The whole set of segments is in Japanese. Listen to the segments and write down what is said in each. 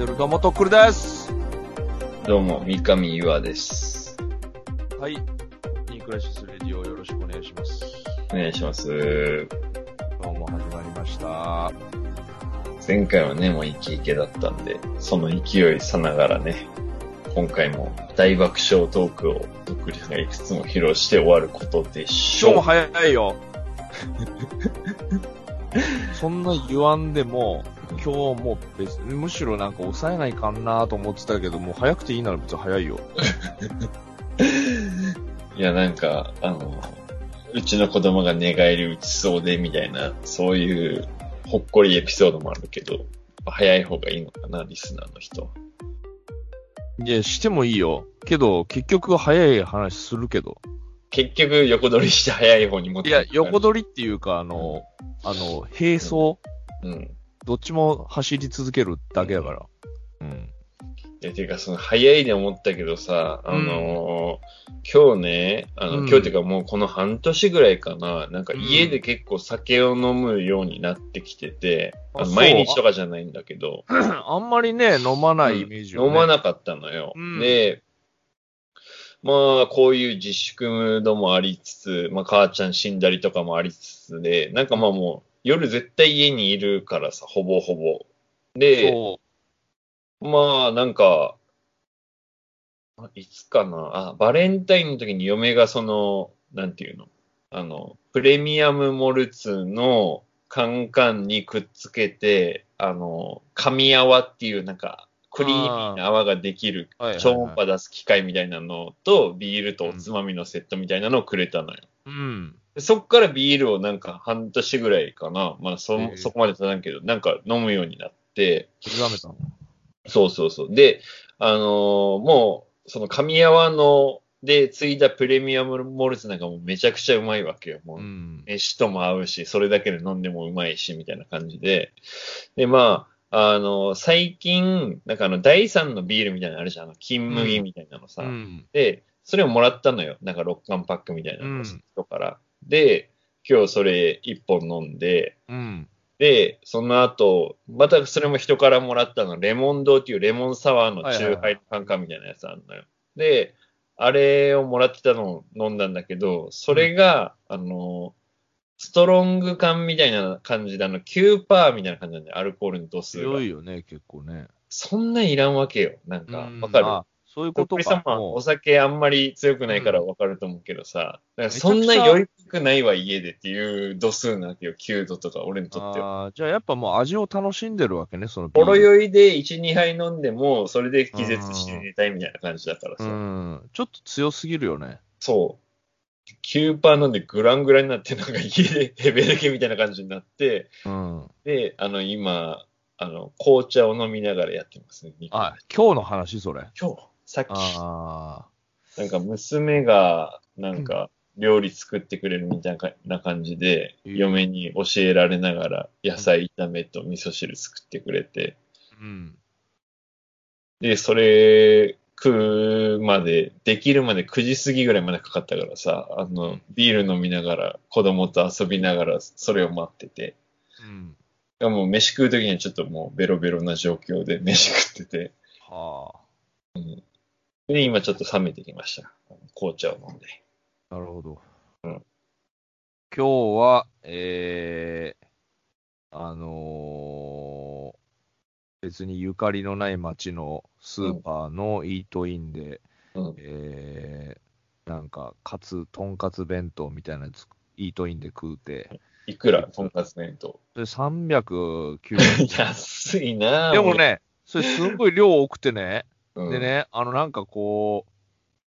てるどうもとっくりです。どうも、三上岩です。はい。ニークラシスレディオよろしくお願いします。お願いします。どうも始まりました。前回はね、もうイケイケだったんで、その勢いさながらね、今回も大爆笑トークを独立がいくつも披露して終わることでし今日もょう。早いよ。そんな言わんでも、今日も別に、むしろなんか抑えないかんなと思ってたけど、もう早くていいなら別に早いよ。いや、なんか、あの、うちの子供が寝返り打ちそうで、みたいな、そういうほっこりエピソードもあるけど、早い方がいいのかな、リスナーの人は。いや、してもいいよ。けど、結局早い話するけど。結局、横取りして早い方に持っていや、横り。取りっていうか、あの、あの、並走、うん。どっちも走り続けるだけだから。うん。いや、てか、その、早いで思ったけどさ、あのー今日ね、あの、うん今日っていうかもうこの半年ぐらいかな、なんかうん家で結構酒を飲むようになってきてて、あのあそう毎日とかじゃないんだけど、あんまりね、飲まないイメージよ、ね飲まなかったのよ。うんで、まあ、こういう自粛ムードもありつつ、まあ、母ちゃん死んだりとかもありつつで、なんかまあもう、夜絶対家にいるからさ、ほぼほぼ。で、そまあ、なんか、あいつかな？あ、バレンタインの時に嫁がその、なんていうの？あの、プレミアムモルツのカンカンにくっつけて、あの、紙泡っていうなんか、クリーミーな泡ができる超音波出す機械みたいなのと、ビールとおつまみのセットみたいなのをくれたのよ。うん。でそっからビールをなんか半年ぐらいかな。まあそ、へえそこまで経たんけど、なんか飲むようになって、極めたの。そうそうそう。で、あのーもう、その神泡の、で、継いだプレミアムモルツなんかもうめちゃくちゃうまいわけよ。もう、うん。飯とも合うし、それだけで飲んでもうまいし、みたいな感じで。で、まあ、あの、最近、なんかあの、第3のビールみたいなのあるじゃん。あの金麦みたいなのさ。うん。で、それをもらったのよ。なんか6缶パックみたいなのをうん人から。で、今日それ1本飲んで、うん。で、その後、またそれも人からもらったの、レモン堂っていうレモンサワーのはいはいはいチューハイのカンカンみたいなやつあるのよ。で、あれをもらってたのを飲んだんだけど、それが、あの、ストロング缶みたいな感じで、あの、9%みたいな感じなんで、アルコールの度数が強。いよね、結構ね。そんなんいらんわけよ。なんかうん、わかる？あそういうことかお酒あんまり強くないからわかると思うけどさ、だからそんな酔いっぽくないわ、家でっていう度数なわけよ。9度とか、俺にとっては。あーじゃあやっぱもう味を楽しんでるわけね、そのほろ酔いで1、2杯飲んでも、それで気絶して寝たいみたいな感じだからさ。うん。ちょっと強すぎるよね。そう。9%飲んでグラングラになって、なんか家でヘベレケみたいな感じになって、うん。で、あの、今、あの、紅茶を飲みながらやってますね。あ、今日の話、それ。今日、さっき、あなんか娘が、なんか、料理作ってくれるみたいな感じで、うん。嫁に教えられながら、野菜炒めと味噌汁作ってくれて、あ。うん。で、それ食うまで、できるまで9時過ぎぐらいまでかかったからさ、あの、ビール飲みながら、子供と遊びながら、それを待ってて、うん。でもう飯食うときにはちょっともうベロベロな状況で飯食ってて、はで、今ちょっと冷めてきました。紅茶を飲んで。あ。なるほど。うん今日は、えー、あのー別にゆかりのない町のスーパーのイートインで、うん。えー、なんか、カツ、とんかつ弁当みたいなやつ、イートインで食うて、いくら、とんかつ弁当？それ390円。安いなぁでも、ね、それすごい量多くてね、うんでね、あのなんかこ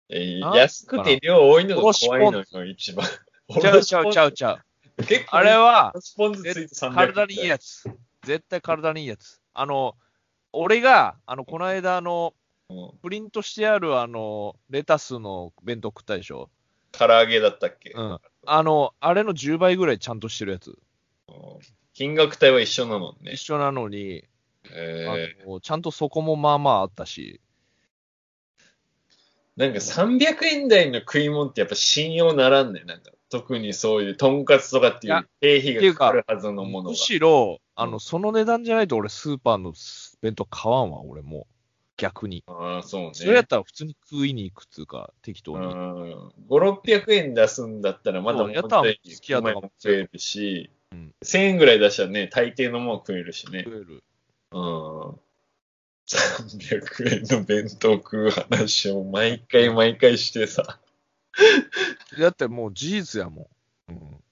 えー安くて量多いのが怖いのよ、一番。う、ちゃうちゃうちゃうちゃう。結構、あれは、スポンジついて300円。体にいいやつ。絶対体にいいやつ。あの、俺が、あの、この間、あの、うんプリントしてある、あの、レタスの弁当食ったでしょ？唐揚げだったっけ、うん。あの、あれの10倍ぐらいちゃんとしてるやつ。金額帯は一緒なのね一。緒なのに、えあのちゃんとそこもまあまああったし。ー、なんか300円台の食い物ってやっぱ信用ならんね。なんか特にそういうとんかつとかっていう経費がかかるはずのものがむ。しろ、あの、うんその値段じゃないと俺スーパーの弁当買わんわ、俺もう。逆に。ああ、そうね。それやったら普通に食いに行くっつうか、適当うに。ん。5、600円出すんだったらまだもったらい好きもん食えるし、うん1000円ぐらい出したらね、大抵のもん食えるしね。食える。うん。300円の弁当食う話を毎回毎回してさ。だってもう事実やもん。うん。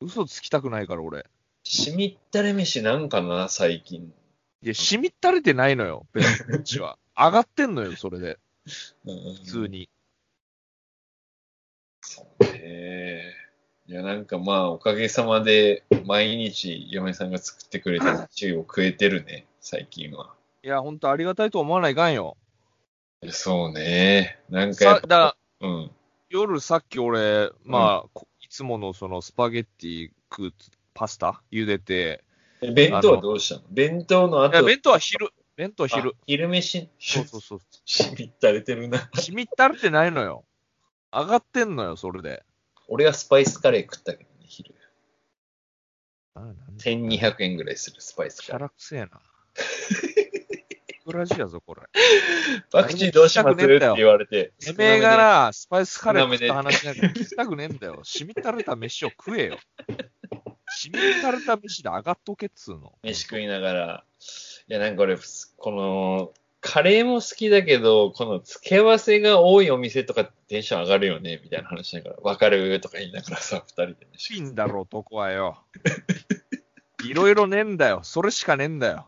嘘つきたくないから俺。しみったれ飯なんかな、最近。いや、しみったれてないのよ、弁当ちは。上がってんのよ、それで。うん普通に。そうね。いや、なんかまあ、おかげさまで、毎日、嫁さんが作ってくれたシチを食えてるね、最近は。いや、ほんとありがたいと思わないかんよ。そうね。なんかやさっぱ、だうん。夜さっき俺、まあ、こいつものそのスパゲッティ食うパスタ？茹でて、え弁当はどうしたの？弁当の後、いや、弁当は昼。弁当は昼あ。昼飯、そうそうそう。しみったれてるな。しみったれてないのよ。上がってんのよ、それで。俺はスパイスカレー食ったけどね、昼。あなんで1200円ぐらいするスパイスカレー。ラくせえな。ブラジやぞ、これ。パクチーどうしますって言われて。てめえが少なスパイスカレー食った話なんか 聞きたくねえんだよ。しみったれた飯を食えよ。しみったれた飯で上がっとけっつうの。飯食いながら、いや、なんか俺、この、カレーも好きだけど、この付け合わせが多いお店とかテンション上がるよね、みたいな話だから、わかる？とか言いながらさ、二人でね。いいんだろ、男はよ。いろいろねえんだよ。それしかねえんだよ。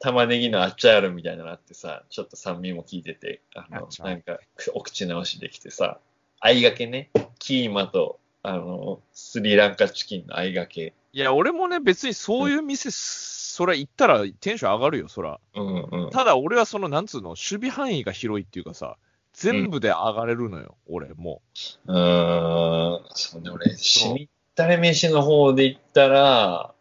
玉ねぎのアッチャールみたいなのあってさ、ちょっと酸味も効いてて、あのなんか、お口直しできてさ、合いがけね、キーマと、あの、スリランカチキンの合いがけ。いや、俺もね、別にそういう店、それ行ったらテンション上がるよ、そら。うんうん。ただ俺はその、なんつうの、守備範囲が広いっていうかさ、全部で上がれるのよ、俺、もうーん、そうね、俺、しみったれ飯の方で言ったら、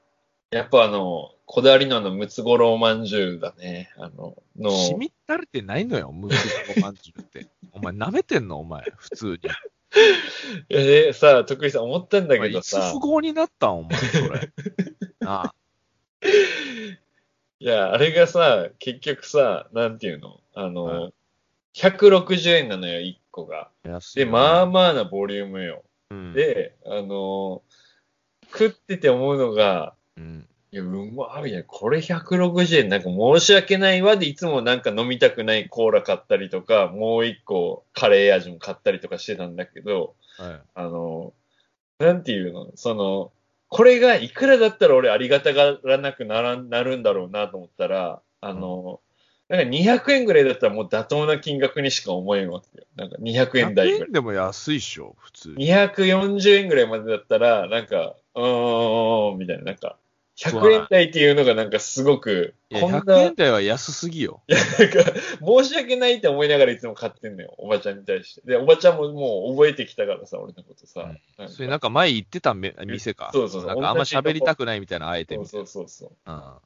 やっぱあの、こだわりのあの、ムツゴロウまんじゅうだね。あの、う。の、しみったれてないのよ、ムーブまんじゅうって。お前、舐めてんのお前、普通に。いやでさ、徳井さん思ったんだけどさ富、豪になったんお前、それ。なあ。いや、あれがさ、結局さ、なんていうの？あの、はい160円なのよ、1個が。で、安いよまあまあなボリュームよ。うん、で、あの、食ってて思うのが、うん、いや、うまいや、これ160円、なんか申し訳ないわで、いつもなんか飲みたくないコーラ買ったりとか、もう一個カレー味も買ったりとかしてたんだけど、はい。あの、なんていうの？その、これがいくらだったら俺ありがたがらなくならなるんだろうなと思ったら、あの、なんか200円ぐらいだったらもう妥当な金額にしか思えんわけよ。なんか200円台ぐ100らい。円でも安いっしょ、普通に。240円ぐらいまでだったら、なんか、うーん、みたいな、なんか、100円台っていうのがなんかすごく、いや、こんな、100円台は安すぎよ。なんか、申し訳ないって思いながらいつも買ってんのよ、おばちゃんに対して。で、おばちゃんももう覚えてきたからさ、俺のことさ。なんかそれなんか前言ってため店か。そうそうそうなんかあんま喋りたくないみたいな、あえてみたいそうそうそうそう。な。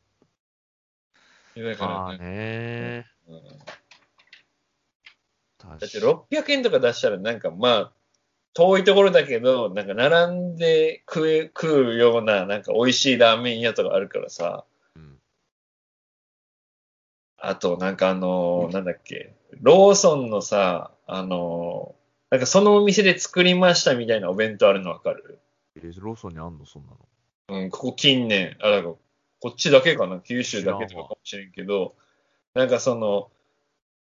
いやだうん。からまあね。うん確だって600円とか出したらなんかまあ、遠いところだけど、なんか並んで食え、食うような、なんか美味しいラーメン屋とかあるからさ。うん。あと、なんかあのーなんだっけ、ローソンのさ、あのーなんかそのお店で作りましたみたいなお弁当あるのわかる？えローソンにあんの？そんなの。うん、ここ近年、あ、だから、こっちだけかな、九州だけとかかもしれんけど、なんかその、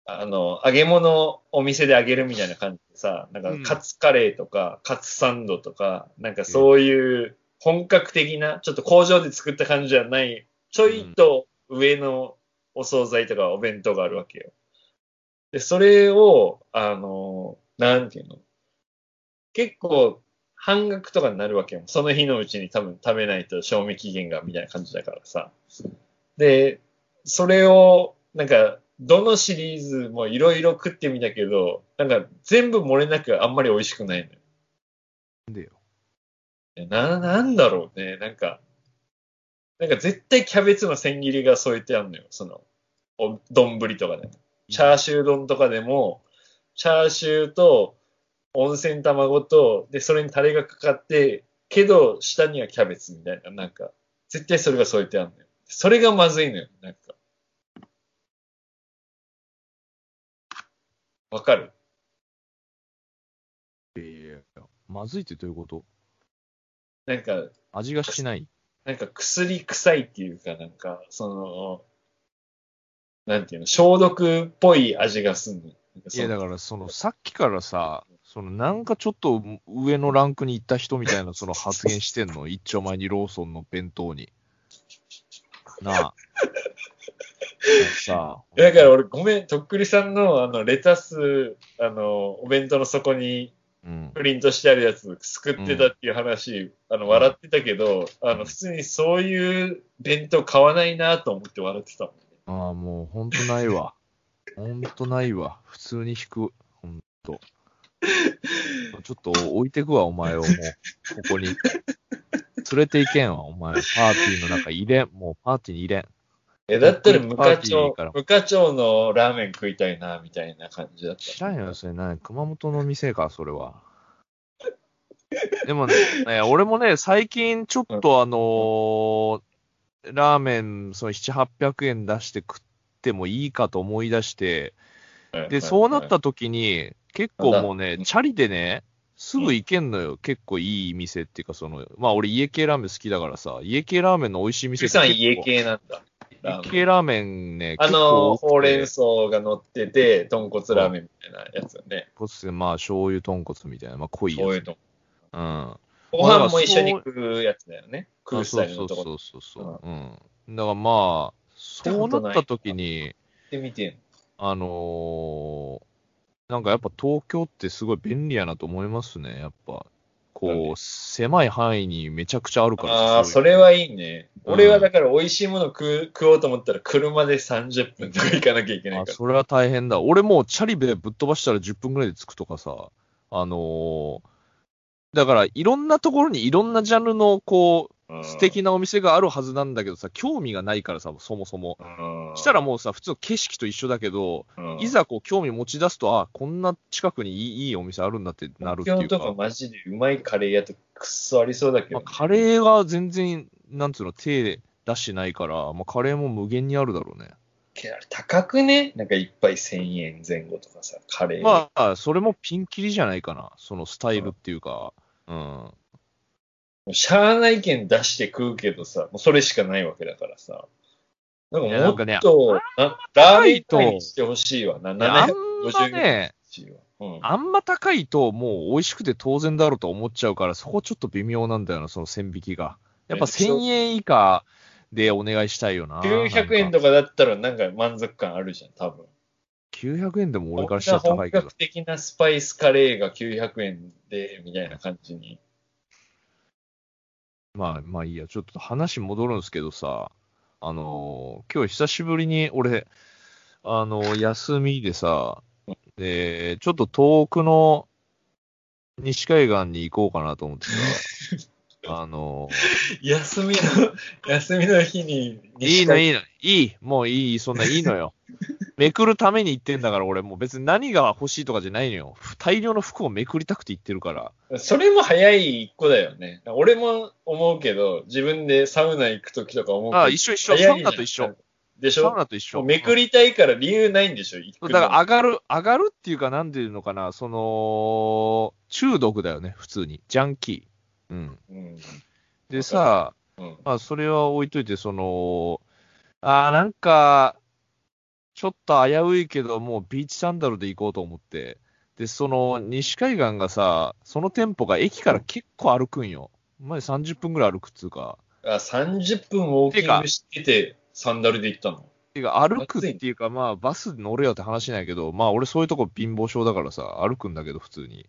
あの、揚げ物お店で揚げるみたいな感じでさ、なんかうんカツカレーとか、カツサンドとか、なんかそういう本格的な、ちょっと工場で作った感じじゃない、ちょいと上のお惣菜とかお弁当があるわけよ。で、それを、あの、なんていうの？結構、半額とかになるわけよ。その日のうちに多分食べないと賞味期限がみたいな感じだからさ。で、それを、なんか、どのシリーズもいろいろ食ってみたけど、なんか全部漏れなくあんまり美味しくないのよ。なんでよ。な、なんだろうね。なんか、なんか絶対キャベツの千切りが添えてあるのよ。その、お丼とかでも。チャーシュー丼とかでも、チャーシューと温泉卵と、で、それにタレがかかって、けど、下にはキャベツみたいな、なんか、絶対それが添えてあるのよ。それがまずいのよ。なんか。わかるいやいやいやまずいってどういうこと？なんか、味がしない。なんか薬臭いっていうか、なんか、その、なんていうの、消毒っぽい味がすんの。いや、だから、その、さっきからさ、その、なんかちょっと上のランクに行った人みたいな、その発言してんの？一丁前にローソンの弁当に。なあ。さあ。だから俺、ごめん、とっくりさんの、あの、レタス、あの、お弁当の底にうん。プリントしてあるやつ、すくってたっていう話、あの、笑ってたけど、あの、普通にそういう弁当買わないなと思って笑ってたもんね。ああ、もう、ほんとないわ。ほんとないわ。普通に引く。ほんと。ちょっと置いてくわ、お前をもう、ここに。連れて行けんわ、お前。パーティーの中入れん。もうパーティーに入れん。え、だったら無課長無課長のラーメン食いたいな、みたいな感じだった。知らんよ、それな。熊本の店か、それは。でもね、俺もね、最近ちょっとあのーラーメン、その7、800円出して食ってもいいかと思い出して、で、そうなった時に、結構もうねう、んチャリでね、すぐ行けんのよ。結構いい店っていうか、その、まあ俺家系ラーメン好きだからさ、家系ラーメンの美味しい店さん結構家系なんだ。ラーメン家系ラーメンね、あの、ほうれん草が乗ってて、豚骨ラーメンみたいなやつよね。豚骨まあ醤油豚骨みたいな、まあ濃いやつ。そういうと。うん。ご飯も一緒に食うやつだよね。食うあスタイルのとこそうそうそうそう。うん。だからまあ、そうなった時に、行ってみてんあのーなんかやっぱ東京ってすごい便利やなと思いますね、やっぱ。こでう、狭い範囲にめちゃくちゃあるから。ああ、それ。れはいいね。うん俺はだから美味しいもの食う食おうと思ったら車で30分とか行かなきゃいけないあ、から。それは大変だ。俺もうチャリでぶっ飛ばしたら10分ぐらいで着くとかさ、あのーだからいろんなところにいろんなジャンルのこう、うん素敵なお店があるはずなんだけどさ、興味がないからさ、そもそも。うんしたらもうさ、普通の景色と一緒だけど、うんいざこう興味持ち出すと、あ、こんな近くにいいいいお店あるんだってなるっていうか東京とか、マジでうまいカレー屋とくっそありそうだけど、まあ、カレーが全然、なんつうの、手出してないから、まあ、カレーも無限にあるだろうね。けど高くね？なんか一杯1000円前後とかさ、カレー。まあ、それもピンキリじゃないかな、そのスタイルっていうか、うん。もうしゃあないけん出して食うけどさ、もうそれしかないわけだからさ。なんかもっと、なラーメンパイにしてほしいわな。いやあんま750円。うん。あんま高いと、もう美味しくて当然だろうと思っちゃうから、そこちょっと微妙なんだよな、その線引きが。やっぱねそう1000円以下でお願いしたいよな。900円とかだったらなんか満足感あるじゃん、多分。900円でも俺からしたら高いけど本格。的なスパイスカレーが900円で、みたいな感じに。まあまあいいや、ちょっと話戻るんですけどさ、あのー今日久しぶりに俺、あのー休みでさ、で、ちょっと遠くの西海岸に行こうかなと思ってさ、あの休みの、休みの日に。ーいいのい。いいの、いい、もういい、そんないいのよ。めくるために行ってんだから俺もう別に何が欲しいとかじゃないのよ。大量の服をめくりたくて行ってるから。それも早い一個だよね。俺も思うけど、自分でサウナ行くときとか思うけど。あ一緒一緒、サウナと一緒。。でしサウょナと一緒。めくりたいから理由ないんでしょだから上がる、上がるっていうか、なんていうのかな、その、中毒だよね、普通に。ジャンキー。うん。うん。でさ、うん。まあ、それは置いといて、その、あーなんか、ちょっと危ういけど、もうビーチサンダルで行こうと思って。で、その、西海岸がさ、その店舗が駅から結構歩くんよ。前30分ぐらい歩くっつうか。あ、30分ウォーキングしてて、サンダルで行ったの？てか、歩くっていうか、まあ、バス乗れよって話なんやけど、まあ、俺そういうとこ貧乏症だからさ、歩くんだけど、普通に。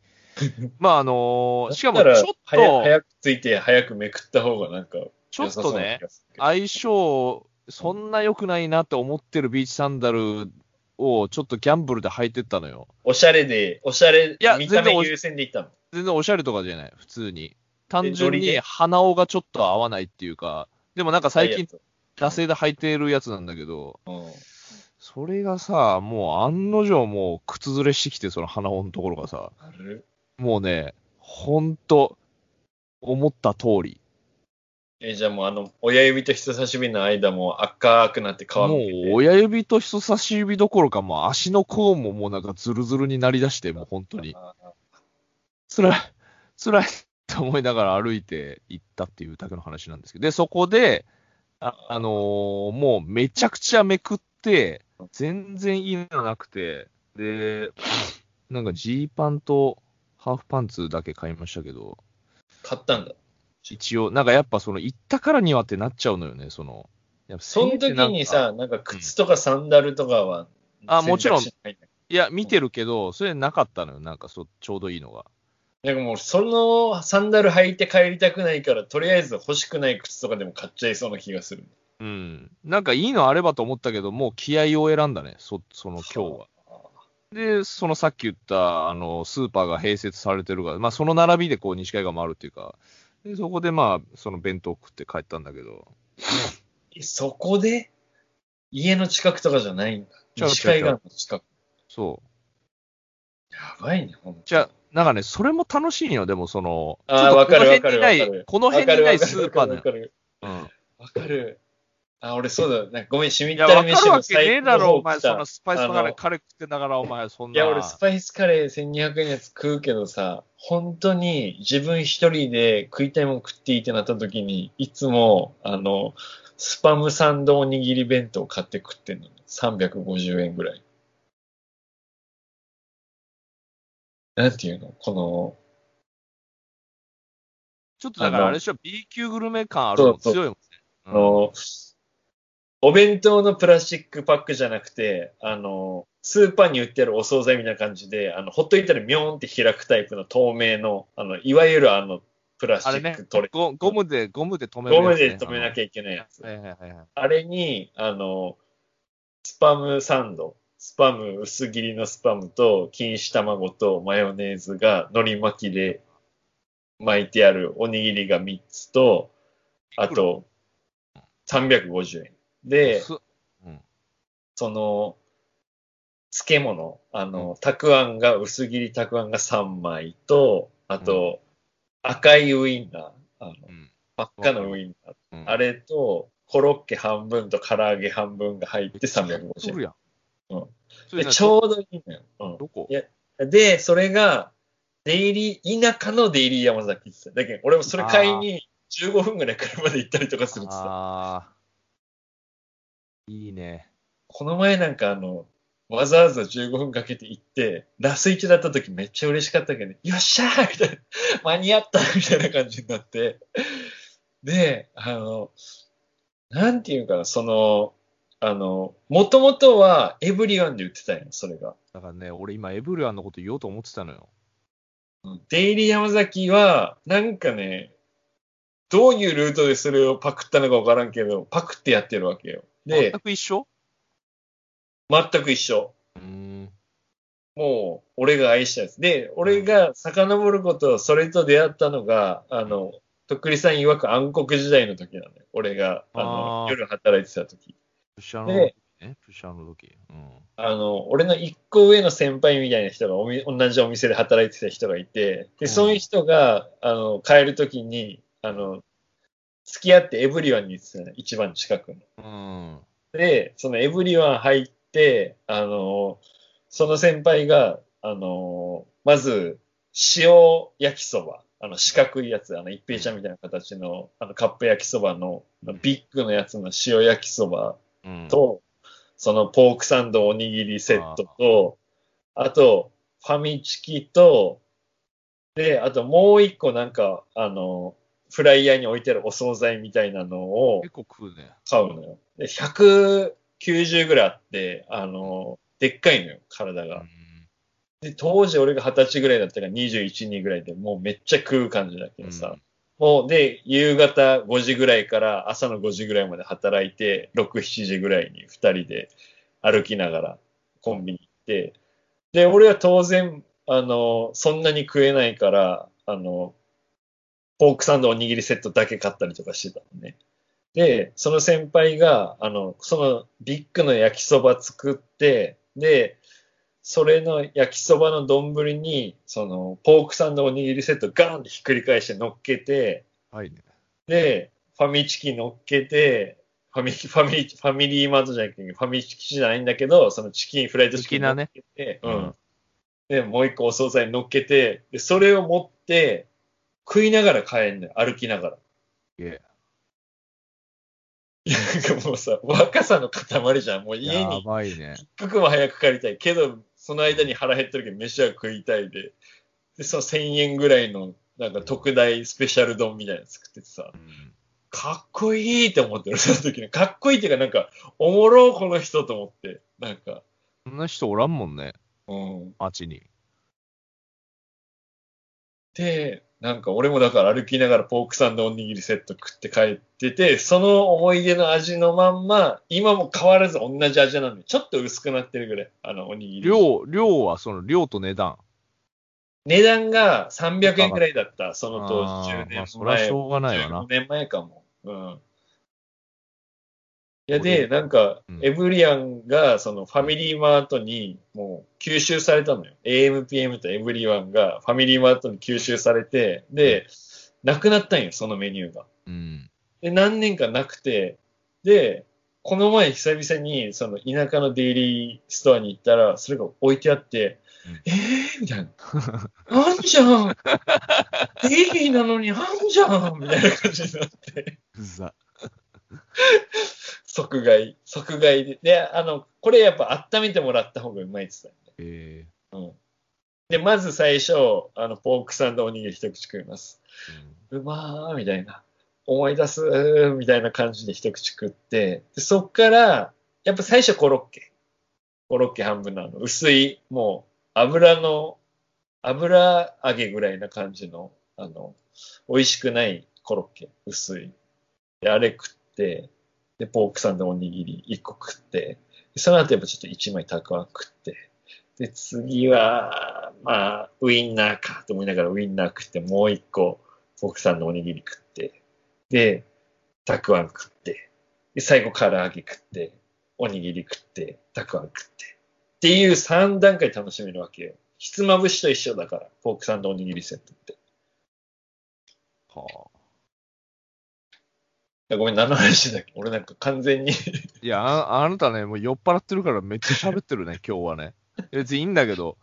まああのーしかもちょっ早と、早くついて早くめくった方がなんか、ちょっとね、相性、そんな良くないなって思ってるビーチサンダルをちょっとギャンブルで履いてったのよ。おしゃれで、おしゃれいや、見た目優先でいったの？全然おしゃれとかじゃない、普通に。単純に鼻緒がちょっと合わないっていうか、でもなんか最近、近、惰性で履いてるやつなんだけど、うんそれがさ、もう案の定もう靴ずれしてきて、その鼻緒のところがさ、もうね、ほんと、思った通り。え、じゃあもうあの、親指と人差し指の間も赤くなって皮もう。親指と人差し指どころか、もう足の甲ももうなんかズルズルになりだして、もう本当に。あ辛い、辛いと思いながら歩いて行ったっていうだけの話なんですけど、で、そこで、あ、あのーもうめちゃくちゃめくって、全然いいのなくて、で、なんかジーパンとハーフパンツだけ買いましたけど、買ったんだ。一応、なんかやっぱその行ったからにはってなっちゃうのよね、その。やっぱその時にさ、なんか靴とかサンダルとかは、あもちろんいや、見てるけど、それなかったのよ、なんかそちょうどいいのが。なんかもう、そのサンダル履いて帰りたくないから、とりあえず欲しくない靴とかでも買っちゃいそうな気がする。うん。なんかいいのあればと思ったけど、もう気合を選んだね、そその今日は。で、そのさっき言った、あの、スーパーが併設されてるから、まあその並びでこう西海岸もあるっていうか、でそこでまあ、その弁当食って帰ったんだけど、えそこで？家の近くとかじゃないんだ。西海岸の近く。そう。やばいね、ほんとじゃあ、なんかね、それも楽しいよ、でもその、あーちょっとわかるこの辺になわかるこの辺にないスーパーだよ。わかるうん。わかる。あ、俺そうだ。なんかごめん、しみっいや、たわかるわり飯のけねえだろ、お前、そのスパイスカレー、カレー食ってんだから、お前、そんな。いや、俺、スパイスカレー1200円のやつ食うけどさ、本当に自分一人で食いたいもん食っていいってなった時に、いつも、あの、スパムサンドおにぎり弁当買って食ってんの。350円ぐらい。なんていうの？この、ちょっとだから、あれでしょ、B 級グルメ感あるのそうそう強いもんね。あの、お弁当のプラスチックパックじゃなくて、あの、スーパーに売ってあるお惣菜みたいな感じで、あの、ほっといたらミョーンって開くタイプの透明の、あの、いわゆるあの、プラスチック取れ、ゴゴムで、ゴムで止めるね。ムで止めなきゃいけないやつ。あれに、あの、スパムサンド、スパム、薄切りのスパムと、錦糸卵とマヨネーズが海苔巻きで巻いてあるおにぎりが3つと、あと、350円。で、すうん。その、漬物、あの、たくあんが、薄切りたくあんが3枚と、あと、赤いウインナー、あの、うん。真っ赤なウインナー、うん。あれと、コロッケ半分と唐揚げ半分が入って取350円。うん。でちょうどいいのよ。うん。どこ？で、それが、デイリー、田舎のデイリー山崎って言ってた。だけど、俺もそれ買いに15分ぐらい車で行ったりとかするって言ってた。いいね。この前なんかあの、わざわざ15分かけて行って、ラス1だった時めっちゃ嬉しかったけど、よっしゃーみたいな、間に合ったみたいな感じになって。で、あの、なんていうかな、その、あの、もともとはエブリワンで売ってたんよ、それが。だからね、俺今エブリワンのこと言おうと思ってたのよ。デイリー山崎は、なんかね、どういうルートでそれをパクったのかわからんけど、パクってやってるわけよ。で全、く一緒？全く一緒。もう、俺が愛したやつ。で、俺が遡ること、それと出会ったのが、あの、とっくりさん曰く暗黒時代の時なのよ。俺が、あの、あー夜働いてた時。プッシャーので時ね。プッシャーの時。うん。あの、俺の一個上の先輩みたいな人がおみ、同じお店で働いてた人がいて、で、そういう人が、あの、帰る時に、あの、付き合ってエブリワンに行ってたの、一番近くの。うん。で、そのエブリワン入って、あの、その先輩が、あの、まず、塩焼きそば、あの四角いやつ、あの一平ちゃんみたいな形の、あのカップ焼きそばの、ビッグのやつの塩焼きそばうん。と、そのポークサンドおにぎりセットと、あと、ファミチキと、で、あともう一個なんか、あの、フライヤーに置いてあるお惣菜みたいなのを結構食うね。買うのよ。で、190ぐらいあって、あの、でっかいのよ、体が。うん。で、当時俺が二十歳ぐらいだったから21、2ぐらいでもうめっちゃ食う感じだけどさ、もうで、夕方5時ぐらいから朝の5時ぐらいまで働いて、6、7時ぐらいに2人で歩きながらコンビニ行って、で、俺は当然、あの、そんなに食えないから、あの、ポークサンドおにぎりセットだけ買ったりとかしてたのね。で、その先輩が、あの、そのビッグの焼きそば作って、で、それの焼きそばの丼に、その、ポークサンドおにぎりセットガーンってひっくり返して乗っけて、はいね。で、ファミチキ乗っけて、ファミ、ファミ、ファミリーマートじゃなくて、ファミチキじゃないんだけど、そのチキン、フライドチキン乗っけて、ねうん。で、もう一個お惣菜乗っけて、で、それを持って、食いながら帰んのよ、歩きながら。いやなんかもうさ、若さの塊じゃん。もう家やに。一刻も早く帰りたい。けど、その間に腹減ってるけど、飯は食いたいで。で、その1000円ぐらいの、なんか特大スペシャル丼みたいなの作っててさ、うんかっこいいって思ってる、その時に。かっこいいっていうか、なんか、おもろ、この人と思って。なんか、そんな人おらんもんね、うん。街に。で、なんか俺もだから歩きながらポークサンドおにぎりセット食って帰ってて、その思い出の味のまんま、今も変わらず同じ味なのに、ちょっと薄くなってるぐらい、あのおにぎり。量、量はその量と値段。値段が300円くらいだった、その当時、10あーまあ年そりゃ前。しょうがないわな15年前かも。うん。いや、で、なんかうん、エブリアンが、そのファミリーマートにもう吸収されたのよ。AMPM とエブリワンがファミリーマートに吸収されて、で、なくなったんよ、そのメニューが。うん。で、何年かなくて、で、この前久々に、その田舎のデイリーストアに行ったら、それが置いてあって、うんえーみたいな。あんじゃんデイリーなのにあんじゃんみたいな感じになって、うざ。即買い、即買いで。で、あの、これやっぱ温めてもらった方がうまいって言ってえたよね。うん。で、まず最初、あの、ポークサンドおにぎり一口食います。ーうんうまーみたいな。思い出すーみたいな感じで一口食って、でそっから、やっぱ最初コロッケ。コロッケ半分なの。薄い、もう、油の、油揚げぐらいな感じの、あの、美味しくないコロッケ。薄い。で、あれ食って、で、ポークサンドおにぎり一個食って、その後やっぱちょっと一枚たくあん食って、で、次は、まあ、ウインナーかと思いながらウインナー食って、もう一個、ポークサンドおにぎり食って、で、たくあん食って、で、最後唐揚げ食って、おにぎり食って、たくあん食って。っていう3段階楽しめるわけよ。ひつまぶしと一緒だから、ポークサンドおにぎりセットって。はあ。ごめん、何の話だっけ？俺なんか完全にいやあ、あなたね、もう酔っ払ってるからめっちゃ喋ってるね、今日はね。別にいいんだけど。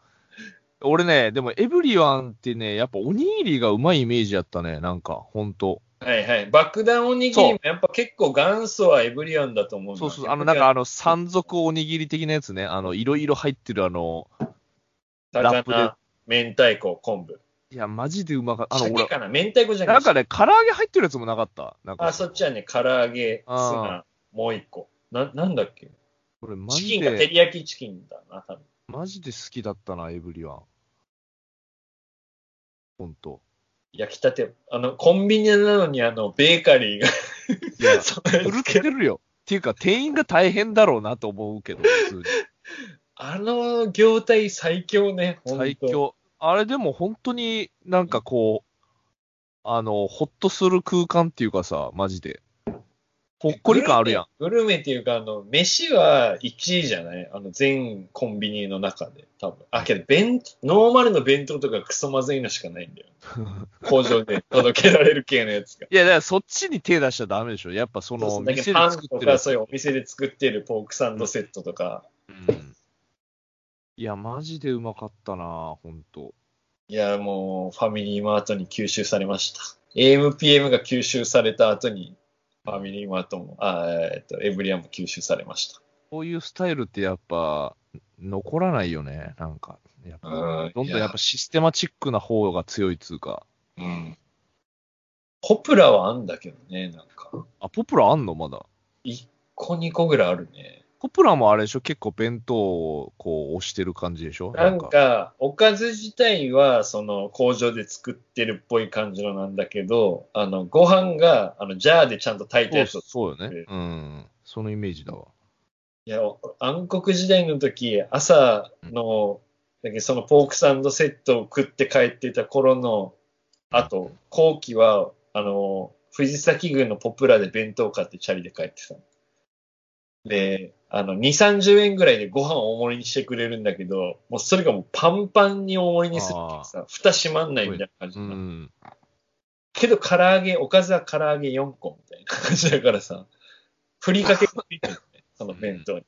俺ね、でもエブリワンってね、やっぱおにぎりがうまいイメージやったね、なんか、ほんと。はいはい。爆弾おにぎりもやっぱ結構元祖はエブリアンだと思うそうそう、あの、なんかあの、山賊おにぎり的なやつね、あの、いろいろ入ってるあの、ラップで魚、明太子、昆布。いや、マジでうまかった。あの、俺、鮭かな明太子じゃなないんかね、唐揚げ入ってるやつもなかった。なんか、あ、そっちはね、唐揚げ、ツあナ、もう一個。な、なんだっけ？これマチキジで、ンが照り焼きチキンだな、多分。マジで好きだったな、エブリワン。ほんと。焼きたて。あの、コンビニなのに、あの、ベーカリーが、いや、それ狂ってるよ。っていうか、店員が大変だろうなと思うけど、普通に。あの業態最強ね、最。強。あれでも本当になんかこう、あの、ほっとする空間っていうかさ、マジで。ほっこり感あるやん。グルメ。っていうか、あの、飯は1位じゃない？あの、全コンビニの中で、多分。あ、けど、弁、ノーマルの弁当とかクソまずいのしかないんだよ。工場で届けられる系のやつが。いや、だからそっちに手出しちゃダメでしょ。やっぱそそうの、そうだけ店でどパンとか、作ってるやつそういうお店で作ってるポークサンドセットとか、うんいや、マジでうまかったなほんと。いや、もう、ファミリーマートに吸収されました。AMPM が吸収された後に、ファミリーマートも、あ、えっと、エブリアンも吸収されました。こういうスタイルってやっぱ、残らないよね。なんか、やっぱ、うんどんどんやっぱシステマチックな方が強いっつうか。うん。ポプラはあんだけどね、なんか。あ、ポプラあんのまだ。1個2個ぐらいあるね。ポプラもあれでしょ？結構弁当をこう押してる感じでしょ？なんか、おかず自体は、その、工場で作ってるっぽい感じのなんだけど、あの、ご飯が、あの、ジャーでちゃんと炊いたそうそうよね。うん。そのイメージだわ。いや、暗黒時代の時、朝の、だけどそのポークサンドセットを食って帰ってた頃の、あと、後期は、あの、藤崎郡のポプラで弁当買ってチャリで帰ってたの。で、あの、2、30円ぐらいでご飯を大盛りにしてくれるんだけど、もうそれがもうパンパンに大盛りにするってさ、蓋閉まんないみたいな感じうなのん。けど、唐揚げ、おかずは唐揚げ4個みたいな感じだからさ、ふりかけがついてるね、その弁当に。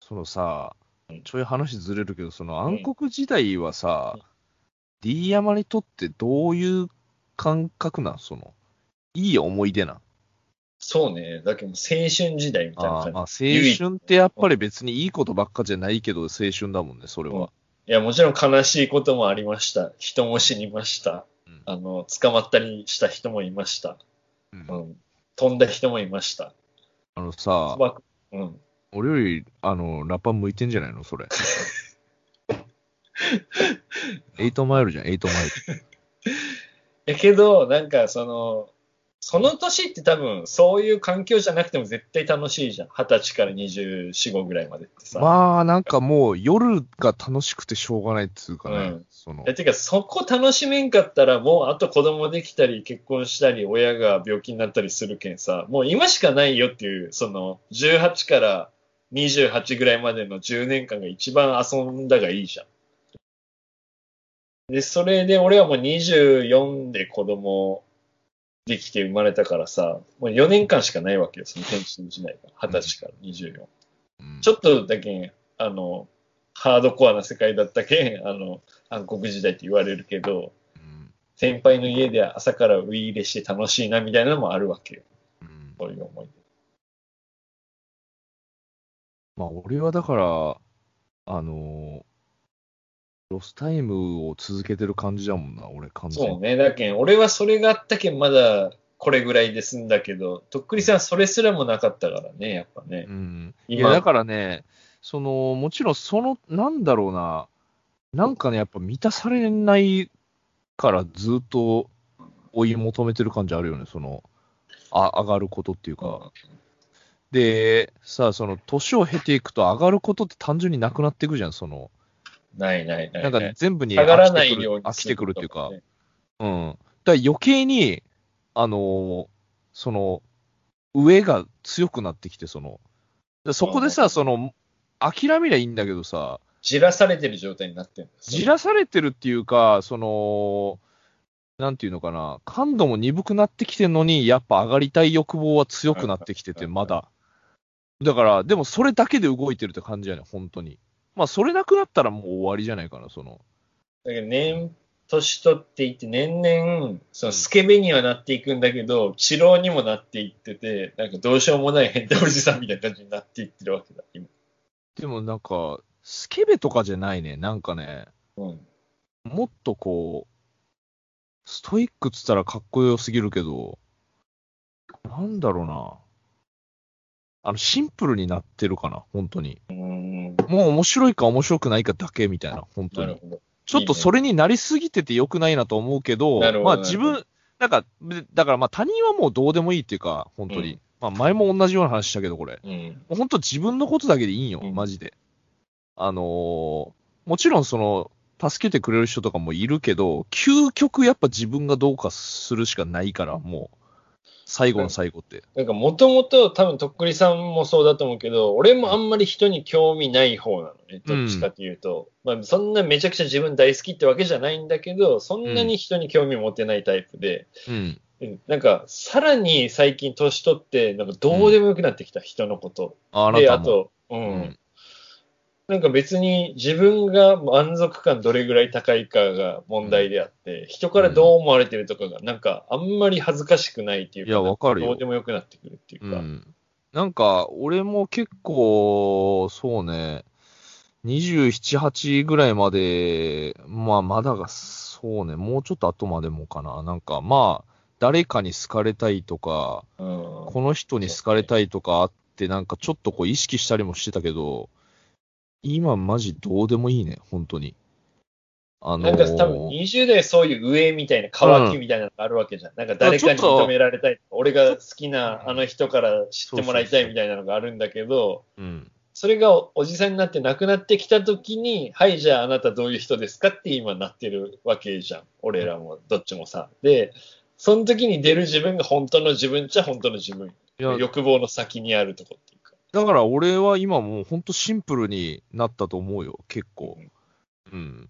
そのさうん、ちょい話ずれるけど、そのうん暗黒時代はさうん、D 山にとってどういう感覚なん？その、いい思い出なん？そうね。だけど、青春時代みたいな感あーまあ、青春ってやっぱり別にいいことばっかじゃないけど、青春だもんね、それは。じ。いや、もちろん悲しいこともありました。人も死にました。うんあの、捕まったりした人もいました。うんうん。飛んだ人もいました。あのさ、うん。俺より、あの、ラッパー向いてんじゃないのそれ。エイトマイルじゃん、エイトマイル。やけど、なんかその、その年って多分、そういう環境じゃなくても絶対楽しいじゃん。二十歳から24、5ぐらいまでってさ。まあ、なんかもう夜が楽しくてしょうがないっつうかね、うんそのてか、そこ楽しめんかったら、もう、あと子供できたり、結婚したり、親が病気になったりするけんさ、もう今しかないよっていう、その、18から28ぐらいまでの10年間が一番遊んだがいいじゃん。で、それで俺はもう24で子供できて生まれたからさ、もう4年間しかないわけよ、その天使の時代が。20歳から24。うんちょっとだけ、あの、ハードコアな世界だったけん、あの、暗黒時代って言われるけど、うん先輩の家で朝からウィー入れして楽しいなみたいなのもあるわけよ。うんそういう思いまあ、俺はだから、あのロスタイムを続けてる感じだもんな、俺、完で。全に。そうね。だけん、俺はそれがあったけん、まだこれぐらいで済んだけど、とっくりさんはそれすらもなかったからね、やっぱねう。ん。い今や、だからね、その、もちろん、その、なんだろうな、なんかね、やっぱ満たされないからずっと追い求めてる感じあるよね、その、あ上がることっていうか。で、さあ、その、年を経ていくと上がることって単純になくなっていくじゃん、その、ないないない。なんか全部に下がらないように飽きてくるっていうか。うん。だから余計に、あのーその、上が強くなってきて、その、でそこでうさ、その、諦めりゃいいんだけどさ、じらされてる状態になってるじらされてるっていうか、その、なんていうのかな、感度も鈍くなってきてるのに、やっぱ上がりたい欲望は強くなってきてて、うん。まだ。だから、でもそれだけで動いてるって感じやね、本当に。まあ、それなくなったらもう終わりじゃないかな、その。だけど年、年取っていって、年々、そのスケベにはなっていくんだけど、治療にもなっていってて、なんかどうしようもない変態おじさんみたいな感じになっていってるわけだ、今。でもなんか、スケベとかじゃないね。なんかね、うん。もっとこう、ストイックっつったらかっこよすぎるけど、なんだろうな。あの、シンプルになってるかな、本当に。うーん。もう面白いか面白くないかだけみたいな、本当に。ちょっとそれになりすぎてて良くないなと思うけど、なるほどまあ自分、なんか、でだからまあ他人はもうどうでもいいっていうか、本当に。うんまあ前も同じような話したけど、これ。うん。本当自分のことだけでいいんよ、うんマジで。あのーもちろんその、助けてくれる人とかもいるけど、究極やっぱ自分がどうかするしかないから、もう、最後の最後って。なんかもともと多分とっくりさんもそうだと思うけど、俺もあんまり人に興味ない方なのね。どっちかっていうと。まあそんなめちゃくちゃ自分大好きってわけじゃないんだけど、そんなに人に興味持てないタイプで。うん。うんなんか、さらに最近年取って、なんかどうでもよくなってきた、人のこと。あで。あと、う。うんん。なんか別に自分が満足感どれぐらい高いかが問題であって、人からどう思われてるとかが、なんかあんまり恥ずかしくないっていうか、いやわかるよどうでもよくなってくるっていうか。うん。なんか、俺も結構、そうね、27、8ぐらいまで、まあ、まだが、そうね、もうちょっと後までもかな。なんか、まあ、誰かに好かれたいとか、うん。この人に好かれたいとかあって、なんかちょっとこう意識したりもしてたけど、今マジどうでもいいね、本当に。あのなんか多分20代そういう上みたいな乾きみたいなのがあるわけじゃん。なんか誰かに認められたい。俺が好きなあの人から知ってもらいたいみたいなのがあるんだけど、うん。それがおおじさんになって亡くなってきた時に、はい、じゃああなたどういう人ですかって今なってるわけじゃん。俺らもどっちもさ。で、その時に出る自分が本当の自分っちゃ本当の自分。欲望の先にあるとこっていうか。だから俺は今もう本当シンプルになったと思うよ、結構。うん。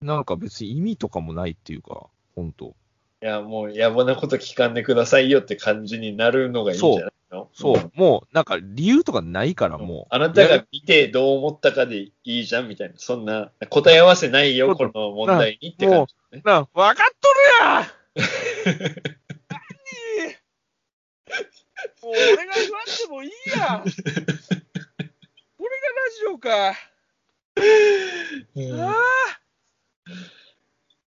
なんか別に意味とかもないっていうか、本当。いや、もう野暮なこと聞かんでくださいよって感じになるのがいいんじゃないの？そう、んもうなんか理由とかないからもう。あなたが見てどう思ったかでいいじゃんみたいな。そんな答え合わせないよ、この問題にって感じ、ね。な、わかっとるや もう俺が言わんでもいいやんこれがラジオか。うんあ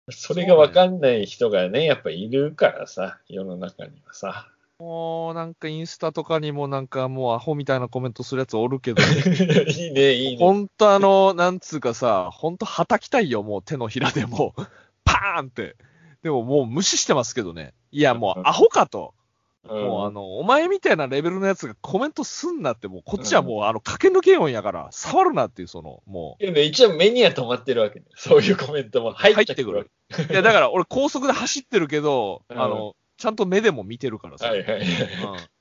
それがわかんない人がね、やっぱいるからさ、世の中にはさ。あもうなんかインスタとかにもなんかもうアホみたいなコメントするやつおるけど、いいね、いいね。ほんとあの、なんつうかさ、ほんと叩きたいよ、もう手のひらでもう、パーンって。でももう無視してますけどね。いや、もうアホかと。もうあの、お前みたいなレベルのやつがコメントすんなって、もうこっちはもうあの、駆け抜け音やから、触るなっていう、その、もでも一応目には止まってるわけね。そういうコメントも入ってくる。いや、だから俺高速で走ってるけど、うんあの、ちゃんと目でも見てるからさ。はいはいはい。うん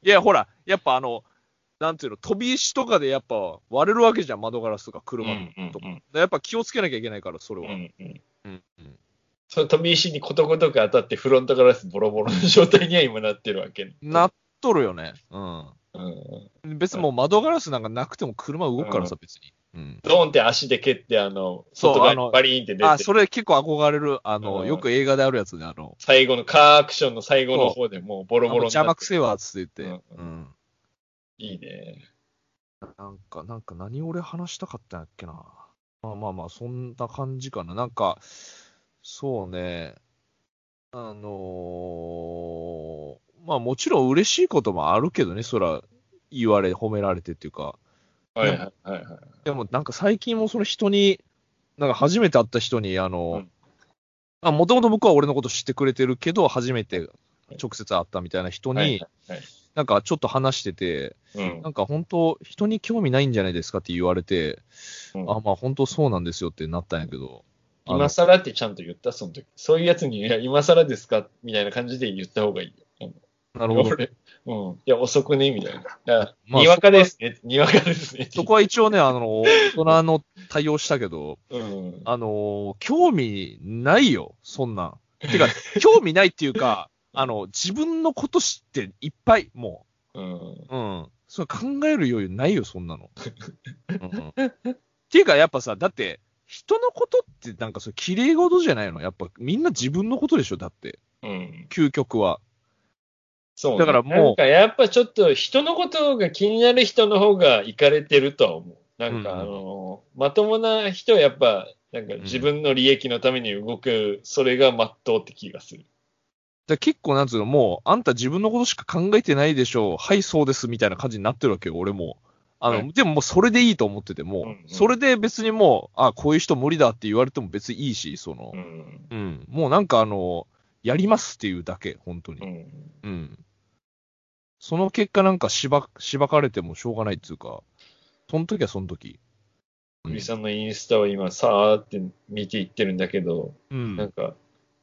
いや、ほら、やっぱあの、なんていうの、飛び石とかでやっぱ割れるわけじゃん、窓ガラスとか車うんうんうんとか。でやっぱ気をつけなきゃいけないから、それは。うんうんうんうんその飛び石にことごとく当たってフロントガラスボロボロの状態には今なってるわけね。なっとるよね。ううん。ん。別にもう窓ガラスなんかなくても車動くからさ、別に。うん。ドーンって足で蹴って、あの、外側にバリーンって出あ、て、それ結構憧れる、あの、うんよく映画であるやつで、あの、最後のカーアクションの最後の方でもうボロボロに邪魔くせえわ、っつって言って。ううん。いいね。なんか、なんか何俺話したかったんやっけな。まあまあまあ、そんな感じかな。なんか、そうね。あのーまあもちろん嬉しいこともあるけどね、そら、言われ、褒められてっていうか。はいはいはいはい。でもなんか最近もその人に、なんか初めて会った人に、あの、うんあ、もともと僕は俺のこと知ってくれてるけど、初めて直接会ったみたいな人に、はいはいはいなんかちょっと話してて、うんなんか本当、人に興味ないんじゃないですかって言われて、うんあ、まあ本当そうなんですよってなったんやけど、今更ってちゃんと言った、その時。そういうやつに、いや、今更ですか？みたいな感じで言った方がいいよ。なるほど。俺 うん。いや、遅くね？みたいな。いやまあにわかですね。にわかですね。そこは一応ね、あの、大人の対応したけど、うん。あの、興味ないよ、そんなん。てか、興味ないっていうか、あの、自分のこと知っていっぱい、もうん。う。うん。それ考える余裕ないよ、そんなの。うんうん、っていうか、やっぱさ、だって、人のことってなんかそれ綺麗事じゃないの？やっぱみんな自分のことでしょだって、うん。究極は。そうね、だからもうなんかやっぱちょっと人のことが気になる人の方が行かれてるとは思う。なんかうんあの、まともな人はやっぱ、なんか自分の利益のために動く、それが真っ当って気がする。で結構なんつうの、もう、あんた自分のことしか考えてないでしょう。はい、そうです、みたいな感じになってるわけよ、俺も。あの、はいでももうそれでいいと思ってても、うんうんそれで別にもう、あ、こういう人無理だって言われても別にいいし、そのう、ん。うん、もうなんかあの、やりますっていうだけ、本当に。うん。うん。その結果なんかしば、しばかれてもしょうがないっていうか、その時はその時。うん栗さんのインスタを今さーって見ていってるんだけど、うん。なんか、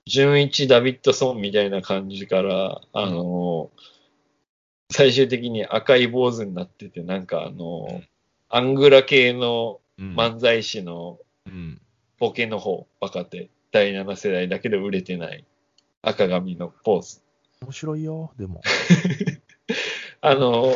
純一ダビッドソンみたいな感じから、あの、最終的に赤い坊主になってて、なんかあの、アングラ系のうん漫才師のうん。ボケの方、若手、第7世代だけど売れてない赤髪のポーズ。面白いよ、でも。あの、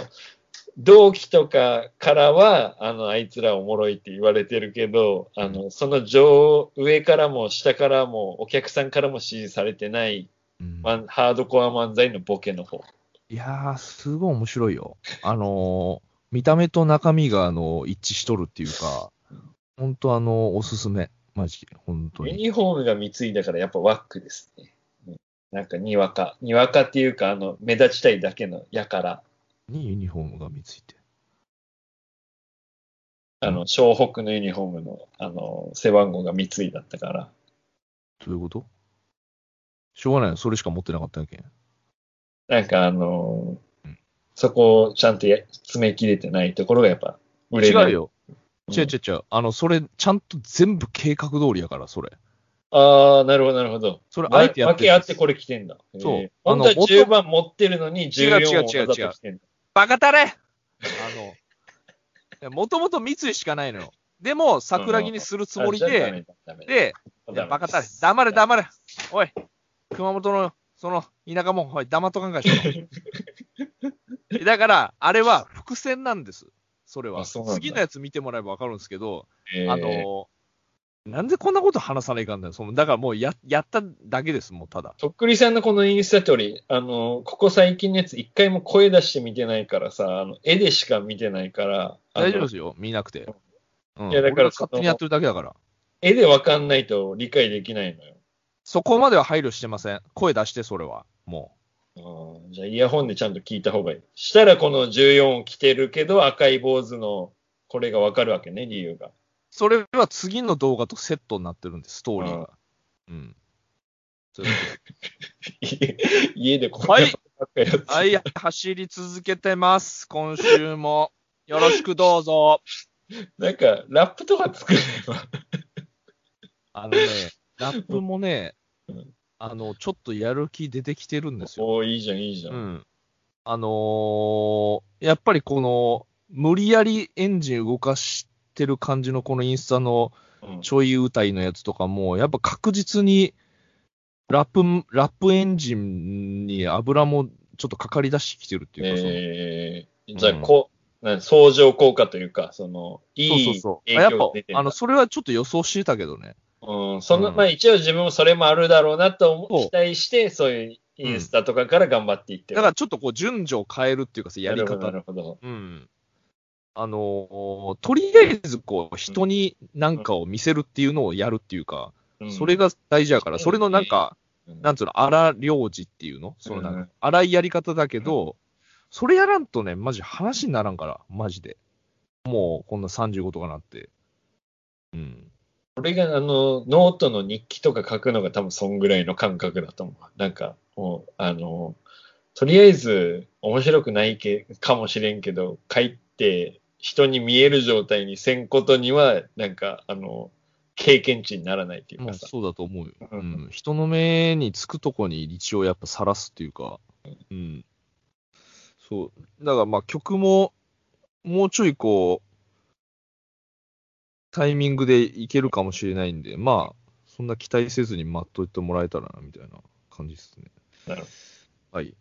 同期とかからは、あの、あいつらおもろいって言われてるけど、あの、その上、上からも下からも、お客さんからも支持されてない、うんハードコア漫才のボケの方。いやー、すごい面白いよ。あのー見た目と中身が、あの一致しとるっていうか、本当あのおすすめ。マジ、本当に。ユニフォームが三井だからやっぱワックですね。なんかにわか。にわかっていうか、あの、目立ちたいだけのやから、にユニフォームが見ついて。あの、湘北のユニフォームの、あの、背番号が三井だったから。どういうこと？しょうがないよ。それしか持ってなかったんやけん。なんかあのうんそこをちゃんとや詰め切れてないところがやっぱ売れない。違うよ。違う違う違う。あの、それ、ちゃんと全部計画通りやから、それ。ああ、なるほど、なるほど。それ、あえてやってる分け合ってこれ来てんだ。そう本当はあの10番持ってるのに14をわざと来てんだ。バカたれあの、もともと三井しかないのよ。でも、桜木にするつもりで、で、バカたれ、黙れ黙れ。おい、熊本の、その、田舎もん、おい、黙っとかんかだから、あれは伏線なんです。それは。次のやつ見てもらえばわかるんですけど、えーあの、なんでこんなこと話さないかんだよ。そのだからもうや、やっただけです、もうただ。とっくりさんのこのインスタ通り、あの、ここ最近のやつ一回も声出して見てないからさ、あの、絵でしか見てないから、大丈夫ですよ、見なくて。うん、いやだから勝手にやってるだけだから。絵でわかんないと理解できないのよ。そこまでは配慮してません。声出して、それは。もうんじゃあイヤホンでちゃんと聞いた方がいい。したらこの14を着てるけど赤い坊主のこれがわかるわけね、理由が。う。それは次の動画とセットになってるんです、ストーリーが。うん。そう家家でこうはいはい、走り続けてます。今週も。よろしくどうぞ。なんか、ラップとか作れば。あのね、ラップもねうん、あの、ちょっとやる気出てきてるんですよ。おーいいじゃん、いいじゃ。うんん。あのーやっぱりこの、無理やりエンジン動かしてる感じのこのインスタのうんちょい歌いのやつとかも、やっぱ確実に、ラップ、ラップエンジンに油もちょっとかかり出してきてるっていうか、えー、じゃあ、うんこう、なん相乗効果というか、その、いいそうそうそう。影あやっぱあの、それはちょっと予想してたけどね。うん、その、うんまあ一応自分もそれもあるだろうなと思そう期待して、そういうインスタとかから頑張っていってる。だからちょっとこう、順序を変えるっていうかさ、やりなるほど、な方るほど。うん。あのーとりあえずこう、人に何かを見せるっていうのをやるっていうか、うんそれが大事やから、うんそれのなんか、うんなんつうの、荒領事っていうの？そのなんうんか、荒いやり方だけど、それやらんとね、マジ話にならんから、マジで。もう、こんな35とかなって。うん。これがあの、ノートの日記とか書くのが多分そんぐらいの感覚だと思う。なんか、もう、あの、とりあえず面白くないけかもしれんけど、書いて人に見える状態にせんことには、なんか、あの、経験値にならないっていうかさ。まあそうだと思うよ。ううんん。人の目につくとこに一応やっぱ晒すっていうか、うん。そう。だからまあ曲も、もうちょいこう、タイミングでいけるかもしれないんで、まあ、そんな期待せずに待っといてもらえたらな、みたいな感じですね。なるほはい。